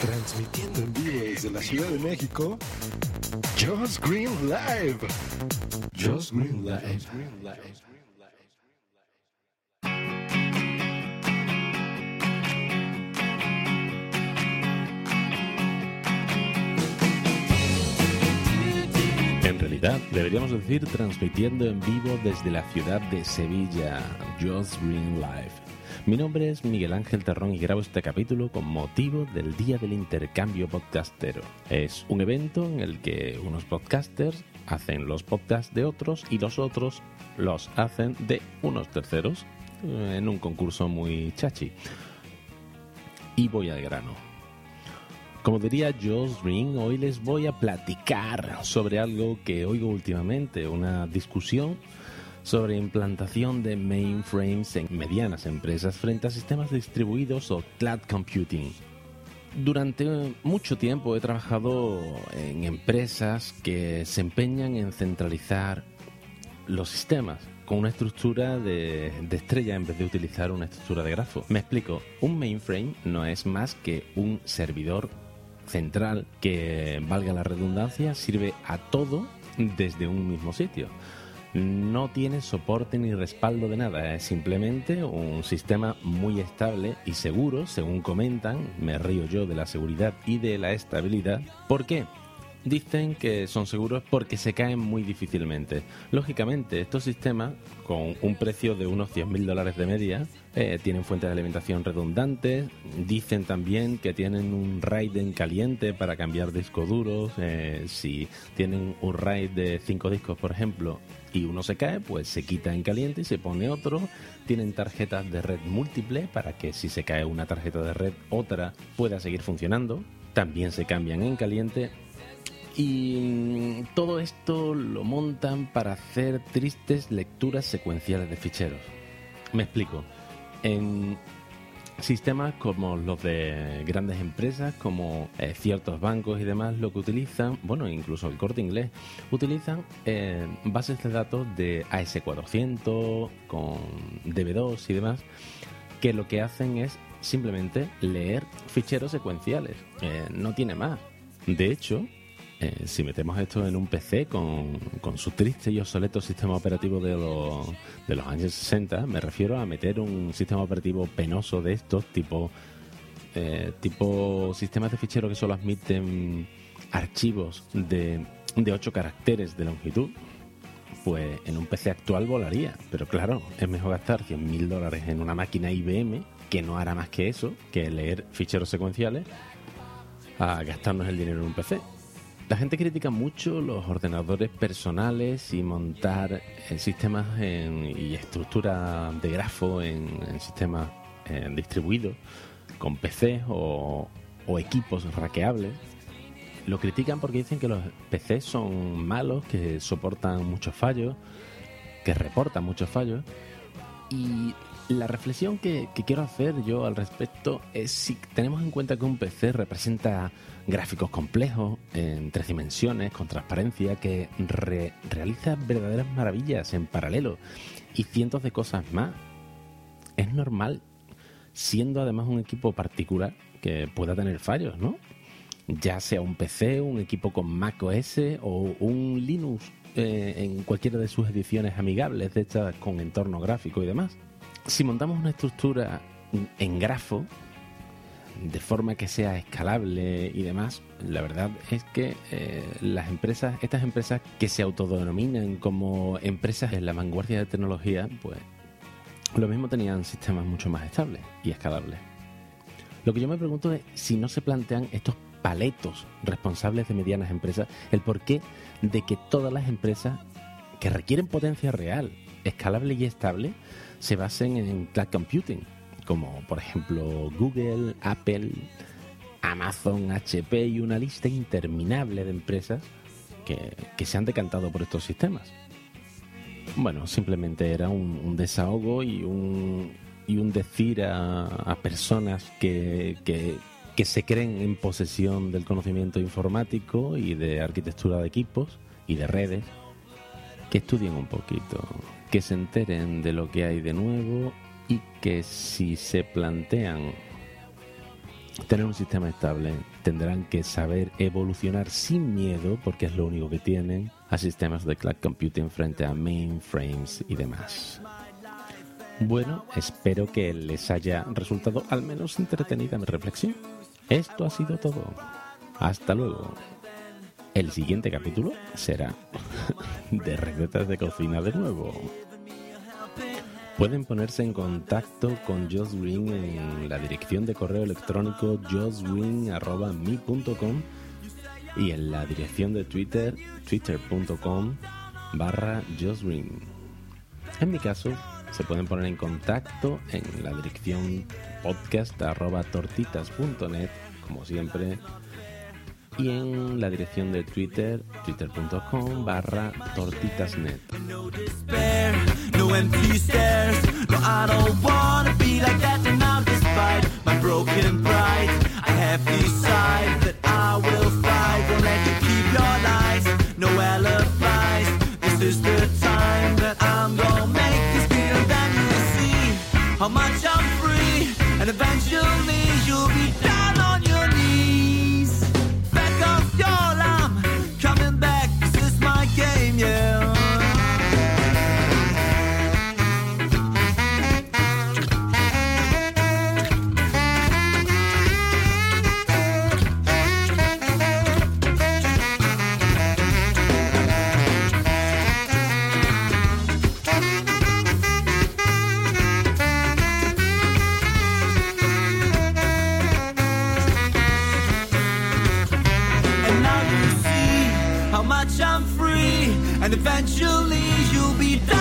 Transmitiendo en vivo desde la Ciudad de México, Just Green Live. Just Green Live. En realidad, deberíamos decir transmitiendo en vivo desde la ciudad de Sevilla, Just Green Live. Mi nombre es Miguel Ángel Terrón y grabo este capítulo con motivo del Día del Intercambio Podcastero. Es un evento en el que unos podcasters hacen los podcasts de otros y los otros los hacen de unos terceros eh, en un concurso muy chachi. Y voy al grano. Como diría Josh Green, hoy les voy a platicar sobre algo que oigo últimamente, una discusión sobre implantación de mainframes en medianas empresas frente a sistemas distribuidos o cloud computing. Durante mucho tiempo he trabajado en empresas que se empeñan en centralizar los sistemas con una estructura de, de, estrella en vez de utilizar una estructura de grafo. Me explico, un mainframe no es más que un servidor central que, valga la redundancia, sirve a todo desde un mismo sitio. No tiene soporte ni respaldo de nada, es simplemente un sistema muy estable y seguro, según comentan, me río yo de la seguridad y de la estabilidad. ¿Por qué? Dicen que son seguros porque se caen muy difícilmente. Lógicamente, estos sistemas, con un precio de unos 100.000 dólares de media, eh, tienen fuentes de alimentación redundantes. Dicen también que tienen un RAID en caliente para cambiar discos duros. Eh, si tienen un RAID de 5 discos, por ejemplo, y uno se cae, pues se quita en caliente y se pone otro. Tienen tarjetas de red múltiple para que si se cae una tarjeta de red, otra pueda seguir funcionando. También se cambian en caliente y todo esto lo montan para hacer tristes lecturas secuenciales de ficheros. Me explico. En sistemas como los de grandes empresas, como eh, ciertos bancos y demás, lo que utilizan, bueno, incluso el corte inglés, utilizan eh, bases de datos de AS400, con DB2 y demás, que lo que hacen es simplemente leer ficheros secuenciales. Eh, no tiene más. De hecho, eh, si metemos esto en un PC con, con, su triste y obsoleto sistema operativo de los, de los años 60, me refiero a meter un sistema operativo penoso de estos, tipo, eh, tipo sistemas de fichero que solo admiten archivos de, de 8 caracteres de longitud, pues en un PC actual volaría. Pero claro, es mejor gastar 100.000 dólares en una máquina IBM que no hará más que eso, que leer ficheros secuenciales, a gastarnos el dinero en un PC. La gente critica mucho los ordenadores personales y montar eh, sistemas en, y estructura de grafo en, sistemas eh, distribuidos con PC o, equipos raqueables. Lo critican porque dicen que los PCs son malos, que soportan muchos fallos, que reportan muchos fallos. Y la reflexión que, quiero hacer yo al respecto es si tenemos en cuenta que un PC representa gráficos complejos, en tres dimensiones, con transparencia, que re realiza verdaderas maravillas en paralelo y cientos de cosas más. Es normal, siendo además un equipo particular, que pueda tener fallos, ¿no? Ya sea un PC, un equipo con Mac OS o un Linux eh, en cualquiera de sus ediciones amigables, de estas con entorno gráfico y demás si montamos una estructura en grafo, de forma que sea escalable y demás, la verdad es que eh, las empresas, estas empresas que se autodenominan como empresas en la vanguardia de tecnología, pues lo mismo tenían sistemas mucho más estables y escalables. Lo que yo me pregunto es si no se plantean estos paletos responsables de medianas empresas el porqué de que todas las empresas que requieren potencia real, escalable y estable, se basen en cloud computing como por ejemplo Google, Apple, Amazon, HP y una lista interminable de empresas que, se han decantado por estos sistemas. Bueno, simplemente era un, desahogo y un, y un decir a, personas que, que se creen en posesión del conocimiento informático y de arquitectura de equipos y de redes, que estudien un poquito, que se enteren de lo que hay de nuevo y que si se plantean tener un sistema estable, tendrán que saber evolucionar sin miedo, porque es lo único que tienen, a sistemas de cloud computing frente a mainframes y demás. Bueno, espero que les haya resultado al menos entretenida mi reflexión. Esto ha sido todo. Hasta luego. El siguiente capítulo será de recetas de cocina de nuevo. Pueden ponerse en contacto con Joss Green en la dirección de correo electrónico jossgreen.me.com y en la dirección de Twitter, twitter.com barra Green. En mi caso, se pueden poner en contacto en la dirección podcast arroba tortitas.net, como siempre, y en la dirección de Twitter, twitter.com barra tortitasnet. No empty stairs. No, I don't wanna be like that, and now despite my broken pride, I have decided that I will fight. And eventually you'll be done.